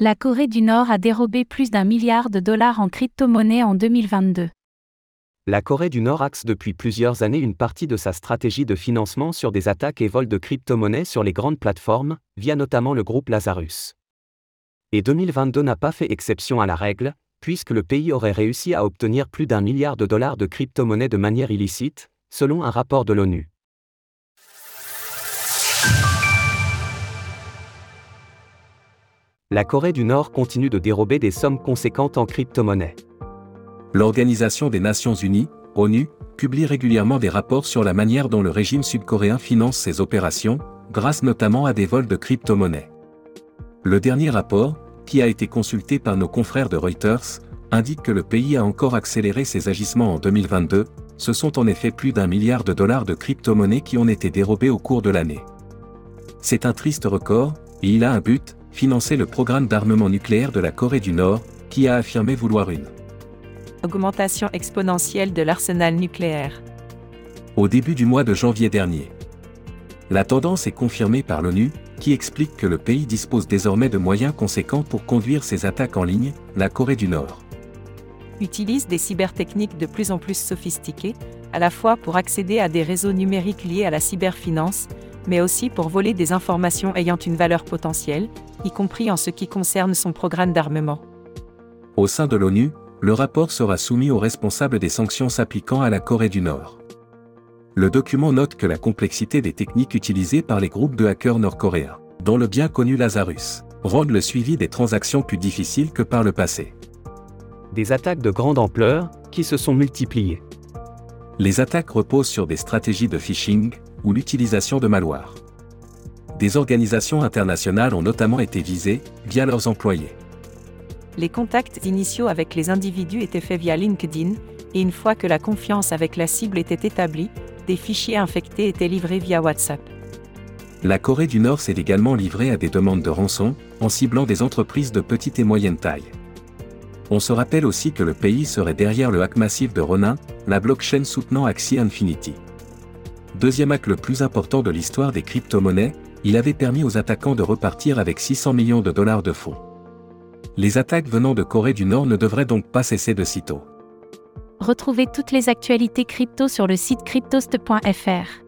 La Corée du Nord a dérobé plus d'un milliard de dollars en crypto-monnaies en 2022. La Corée du Nord axe depuis plusieurs années une partie de sa stratégie de financement sur des attaques et vols de crypto-monnaies sur les grandes plateformes, via notamment le groupe Lazarus. Et 2022 n'a pas fait exception à la règle, puisque le pays aurait réussi à obtenir plus d'un milliard de dollars de crypto-monnaies de manière illicite, selon un rapport de l'ONU. La Corée du Nord continue de dérober des sommes conséquentes en crypto-monnaies. L'Organisation des Nations Unies, ONU, publie régulièrement des rapports sur la manière dont le régime sud-coréen finance ses opérations, grâce notamment à des vols de crypto-monnaies. Le dernier rapport, qui a été consulté par nos confrères de Reuters, indique que le pays a encore accéléré ses agissements en 2022, ce sont en effet plus d'un milliard de dollars de crypto-monnaies qui ont été dérobés au cours de l'année. C'est un triste record, et il a un but, financer le programme d'armement nucléaire de la Corée du Nord, qui a affirmé vouloir une augmentation exponentielle de l'arsenal nucléaire. Au début du mois de janvier dernier. La tendance est confirmée par l'ONU, qui explique que le pays dispose désormais de moyens conséquents pour conduire ses attaques en ligne, la Corée du Nord. Utilise des cybertechniques de plus en plus sophistiquées, à la fois pour accéder à des réseaux numériques liés à la cyberfinance, mais aussi pour voler des informations ayant une valeur potentielle, y compris en ce qui concerne son programme d'armement. Au sein de l'ONU, le rapport sera soumis aux responsables des sanctions s'appliquant à la Corée du Nord. Le document note que la complexité des techniques utilisées par les groupes de hackers nord-coréens, dont le bien connu Lazarus, rendent le suivi des transactions plus difficile que par le passé. Des attaques de grande ampleur, qui se sont multipliées. Les attaques reposent sur des stratégies de phishing, ou l'utilisation de malware. Des organisations internationales ont notamment été visées, via leurs employés. Les contacts initiaux avec les individus étaient faits via LinkedIn, et une fois que la confiance avec la cible était établie, des fichiers infectés étaient livrés via WhatsApp. La Corée du Nord s'est également livrée à des demandes de rançon, en ciblant des entreprises de petite et moyenne taille. On se rappelle aussi que le pays serait derrière le hack massif de Ronin, la blockchain soutenant Axie Infinity. Deuxième hack le plus important de l'histoire des crypto-monnaies, il avait permis aux attaquants de repartir avec 600 millions de dollars de fonds. Les attaques venant de Corée du Nord ne devraient donc pas cesser de sitôt. Retrouvez toutes les actualités crypto sur le site cryptost.fr.